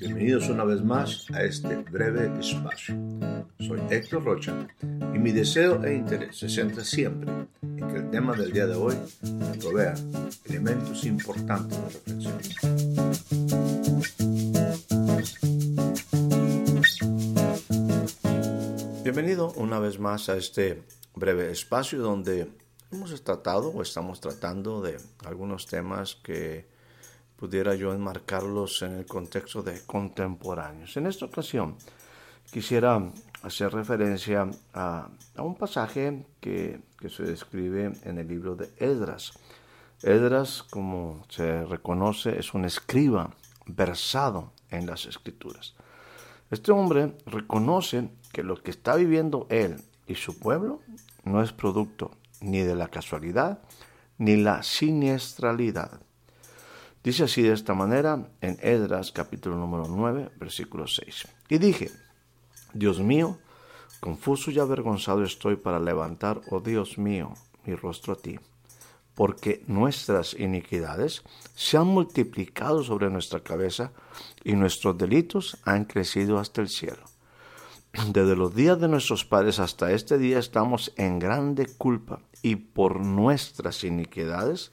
Bienvenidos una vez más a este breve espacio. Soy Héctor Rocha y mi deseo e interés se centra siempre en que el tema del día de hoy nos provea elementos importantes de reflexión. Bienvenido una vez más a este breve espacio donde hemos tratado o estamos tratando de algunos temas que pudiera yo enmarcarlos en el contexto de contemporáneos. En esta ocasión quisiera hacer referencia a, un pasaje que, que, se describe en el libro de Edras. Edras, como se reconoce, es un escriba versado en las escrituras. Este hombre reconoce que lo que está viviendo él y su pueblo no es producto ni de la casualidad ni la siniestralidad. Dice así de esta manera en Edras capítulo número 9, versículo 6. Y dije, Dios mío, confuso y avergonzado estoy para levantar, oh Dios mío, mi rostro a ti, porque nuestras iniquidades se han multiplicado sobre nuestra cabeza y nuestros delitos han crecido hasta el cielo. Desde los días de nuestros padres hasta este día estamos en grande culpa y por nuestras iniquidades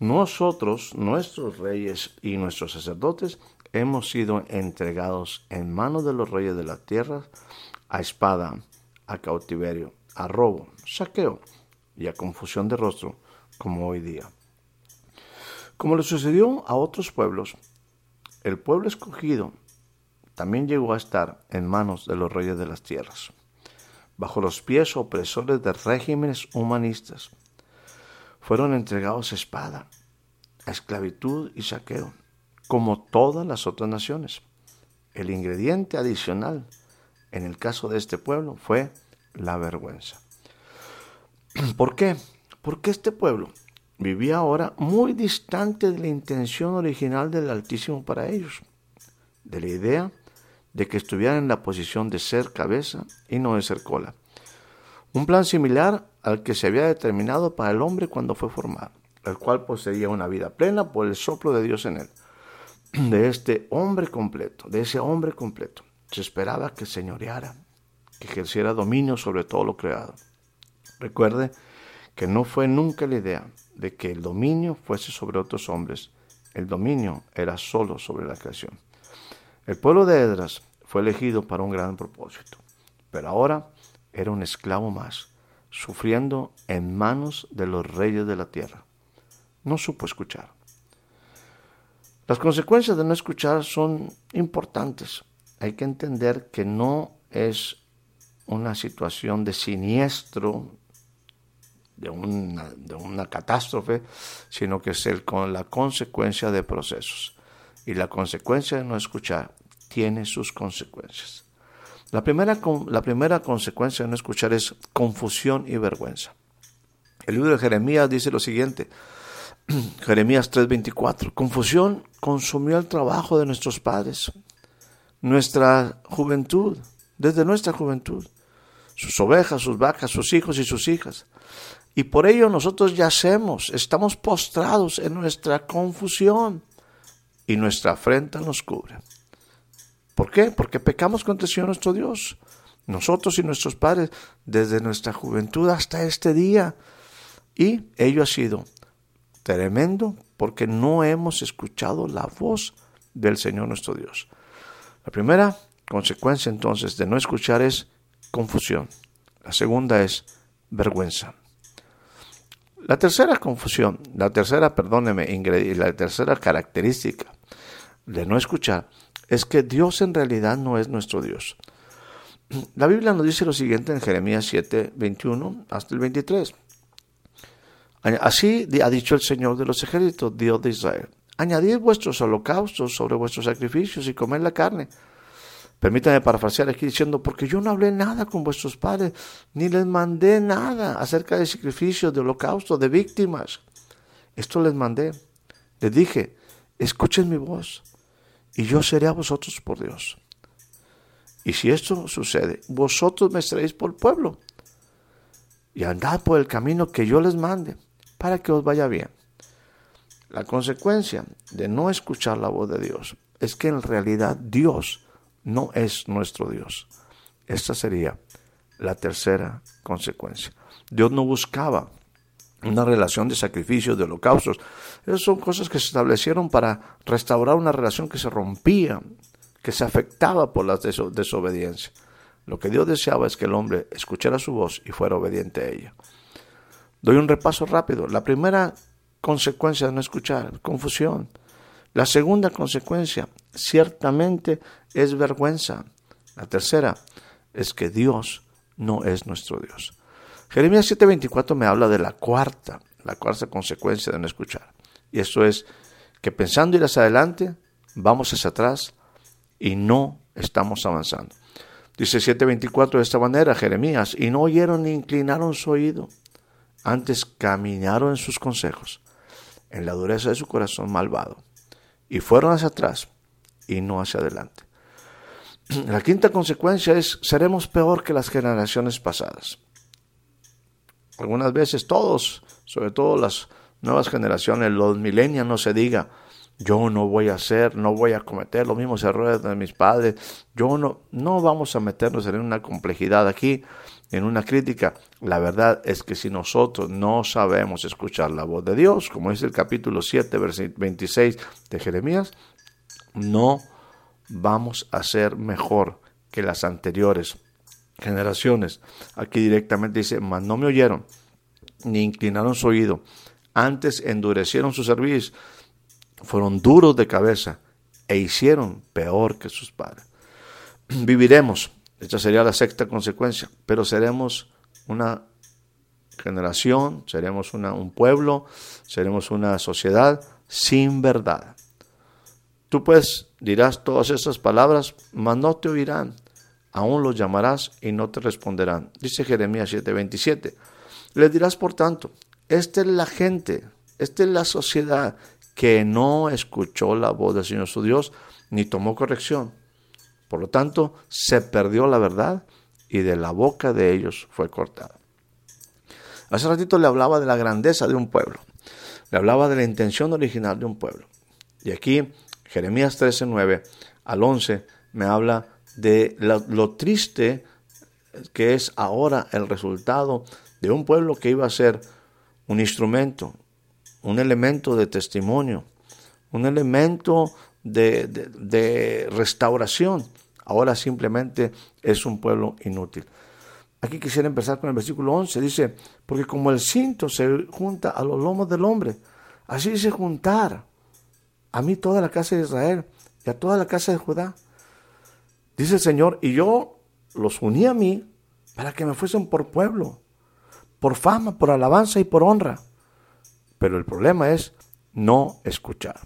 nosotros, nuestros reyes y nuestros sacerdotes, hemos sido entregados en manos de los reyes de la tierra a espada, a cautiverio, a robo, saqueo y a confusión de rostro, como hoy día. Como le sucedió a otros pueblos, el pueblo escogido también llegó a estar en manos de los reyes de las tierras, bajo los pies opresores de regímenes humanistas, fueron entregados a espada, a esclavitud y saqueo, como todas las otras naciones. El ingrediente adicional en el caso de este pueblo fue la vergüenza. ¿Por qué? Porque este pueblo vivía ahora muy distante de la intención original del Altísimo para ellos, de la idea de que estuvieran en la posición de ser cabeza y no de ser cola. Un plan similar al que se había determinado para el hombre cuando fue formado, el cual poseía una vida plena por el soplo de Dios en él. De este hombre completo, de ese hombre completo, se esperaba que señoreara, que ejerciera dominio sobre todo lo creado. Recuerde que no fue nunca la idea de que el dominio fuese sobre otros hombres, el dominio era solo sobre la creación. El pueblo de Edras fue elegido para un gran propósito, pero ahora era un esclavo más, sufriendo en manos de los reyes de la tierra. No supo escuchar. Las consecuencias de no escuchar son importantes. Hay que entender que no es una situación de siniestro, de una, catástrofe, sino que es el, con la consecuencia de procesos. Y la consecuencia de no escuchar tiene sus consecuencias. La primera, la primera consecuencia de no escuchar es confusión y vergüenza. El libro de Jeremías dice lo siguiente, Jeremías 3:24, confusión consumió el trabajo de nuestros padres, nuestra juventud, desde nuestra juventud, sus ovejas, sus vacas, sus hijos y sus hijas. Y por ello nosotros yacemos, estamos postrados en nuestra confusión y nuestra afrenta nos cubre. ¿Por qué? Porque pecamos contra el Señor nuestro Dios. Nosotros y nuestros padres, desde nuestra juventud hasta este día. Y ello ha sido tremendo porque no hemos escuchado la voz del Señor nuestro Dios. La primera consecuencia entonces de no escuchar es confusión. La segunda es vergüenza. La tercera confusión, la tercera, perdóneme, la tercera característica de no escuchar es que Dios en realidad no es nuestro Dios. La Biblia nos dice lo siguiente en Jeremías 7, 21 hasta el 23. Así ha dicho el Señor de los ejércitos, Dios de Israel. Añadid vuestros holocaustos sobre vuestros sacrificios y comed la carne. Permítanme parafrasear aquí diciendo, porque yo no hablé nada con vuestros padres, ni les mandé nada acerca de sacrificios, de holocaustos, de víctimas. Esto les mandé. Les dije, escuchen mi voz y yo seré a vosotros por Dios. Y si esto sucede, vosotros me seréis por pueblo y andad por el camino que yo les mande para que os vaya bien. La consecuencia de no escuchar la voz de Dios es que en realidad Dios no es nuestro Dios. Esta sería la tercera consecuencia. Dios no buscaba una relación de sacrificios, de holocaustos. Esas son cosas que se establecieron para restaurar una relación que se rompía, que se afectaba por la desobediencia. Lo que Dios deseaba es que el hombre escuchara su voz y fuera obediente a ella. Doy un repaso rápido. La primera consecuencia de no escuchar, confusión. La segunda consecuencia, ciertamente, es vergüenza. La tercera es que Dios no es nuestro Dios. Jeremías 7:24 me habla de la cuarta, la cuarta consecuencia de no escuchar. Y eso es que pensando ir hacia adelante, vamos hacia atrás y no estamos avanzando. Dice 7:24 de esta manera, Jeremías, y no oyeron ni inclinaron su oído, antes caminaron en sus consejos, en la dureza de su corazón malvado, y fueron hacia atrás y no hacia adelante. La quinta consecuencia es, seremos peor que las generaciones pasadas. Algunas veces todos, sobre todo las nuevas generaciones, los milenios, no se diga, yo no voy a hacer, no voy a cometer los mismos errores de mis padres, yo no, no vamos a meternos en una complejidad aquí, en una crítica. La verdad es que si nosotros no sabemos escuchar la voz de Dios, como es el capítulo 7, versículo 26 de Jeremías, no vamos a ser mejor que las anteriores generaciones. Aquí directamente dice, mas no me oyeron, ni inclinaron su oído, antes endurecieron su servicio, fueron duros de cabeza e hicieron peor que sus padres. Viviremos, esta sería la sexta consecuencia, pero seremos una generación, seremos una, un pueblo, seremos una sociedad sin verdad. Tú pues dirás todas esas palabras, mas no te oirán aún los llamarás y no te responderán. Dice Jeremías 7:27. Le dirás, por tanto, esta es la gente, esta es la sociedad que no escuchó la voz del Señor su Dios ni tomó corrección. Por lo tanto, se perdió la verdad y de la boca de ellos fue cortada. Hace ratito le hablaba de la grandeza de un pueblo. Le hablaba de la intención original de un pueblo. Y aquí, Jeremías 13:9 al 11 me habla de lo, triste que es ahora el resultado de un pueblo que iba a ser un instrumento, un elemento de testimonio, un elemento de, de, restauración. Ahora simplemente es un pueblo inútil. Aquí quisiera empezar con el versículo 11. Dice, porque como el cinto se junta a los lomos del hombre, así dice juntar a mí toda la casa de Israel y a toda la casa de Judá. Dice el Señor, y yo los uní a mí para que me fuesen por pueblo, por fama, por alabanza y por honra. Pero el problema es no escuchar.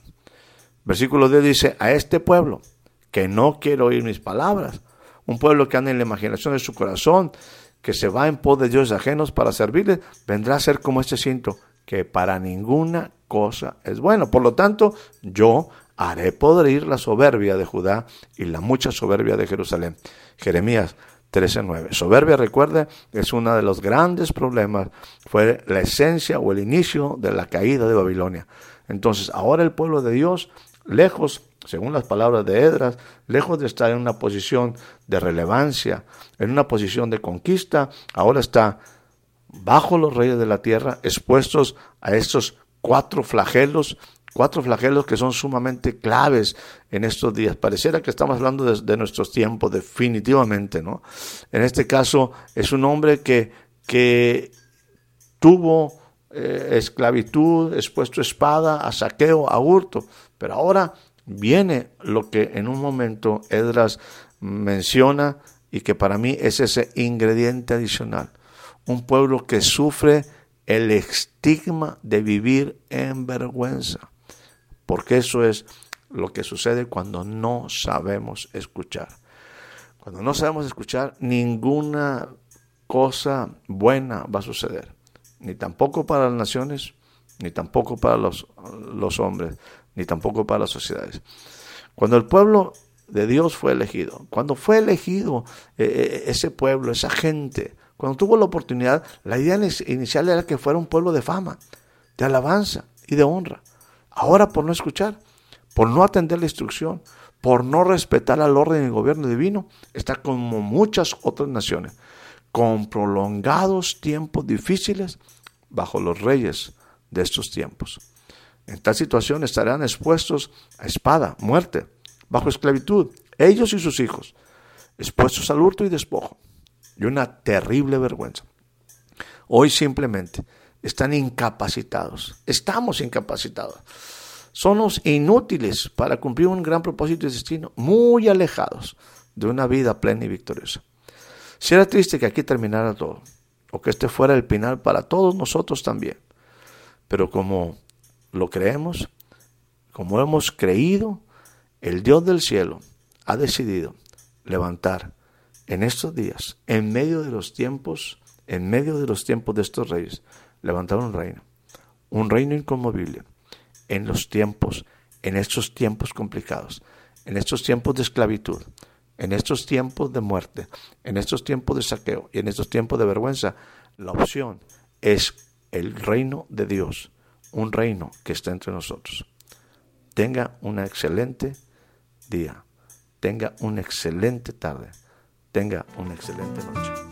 Versículo 10 dice, a este pueblo que no quiere oír mis palabras, un pueblo que anda en la imaginación de su corazón, que se va en pos de dioses ajenos para servirle, vendrá a ser como este cinto, que para ninguna cosa es bueno. Por lo tanto, yo haré podrir la soberbia de Judá y la mucha soberbia de Jerusalén. Jeremías 13:9. Soberbia, recuerde, es uno de los grandes problemas, fue la esencia o el inicio de la caída de Babilonia. Entonces, ahora el pueblo de Dios, lejos, según las palabras de Edras, lejos de estar en una posición de relevancia, en una posición de conquista, ahora está bajo los reyes de la tierra, expuestos a estos cuatro flagelos Cuatro flagelos que son sumamente claves en estos días. Pareciera que estamos hablando de, nuestros tiempos, definitivamente, ¿no? En este caso es un hombre que, que tuvo eh, esclavitud, expuesto espada, a saqueo, a hurto, pero ahora viene lo que en un momento Edras menciona y que para mí es ese ingrediente adicional. Un pueblo que sufre el estigma de vivir en vergüenza porque eso es lo que sucede cuando no sabemos escuchar. Cuando no sabemos escuchar, ninguna cosa buena va a suceder, ni tampoco para las naciones, ni tampoco para los, los hombres, ni tampoco para las sociedades. Cuando el pueblo de Dios fue elegido, cuando fue elegido eh, eh, ese pueblo, esa gente, cuando tuvo la oportunidad, la idea inicial era que fuera un pueblo de fama, de alabanza y de honra. Ahora por no escuchar, por no atender la instrucción, por no respetar al orden del gobierno divino, está como muchas otras naciones, con prolongados tiempos difíciles bajo los reyes de estos tiempos. En tal situación estarán expuestos a espada, muerte, bajo esclavitud, ellos y sus hijos, expuestos al hurto y despojo, y una terrible vergüenza. Hoy simplemente están incapacitados, estamos incapacitados. Somos inútiles para cumplir un gran propósito y destino, muy alejados de una vida plena y victoriosa. Será triste que aquí terminara todo, o que este fuera el final para todos nosotros también. Pero como lo creemos, como hemos creído, el Dios del cielo ha decidido levantar en estos días, en medio de los tiempos, en medio de los tiempos de estos reyes, levantar un reino, un reino inconmovible. En los tiempos, en estos tiempos complicados, en estos tiempos de esclavitud, en estos tiempos de muerte, en estos tiempos de saqueo. Y en estos tiempos de vergüenza, la opción es el reino de Dios, un reino que está entre nosotros. Tenga una excelente día, tenga una excelente tarde, tenga una excelente noche.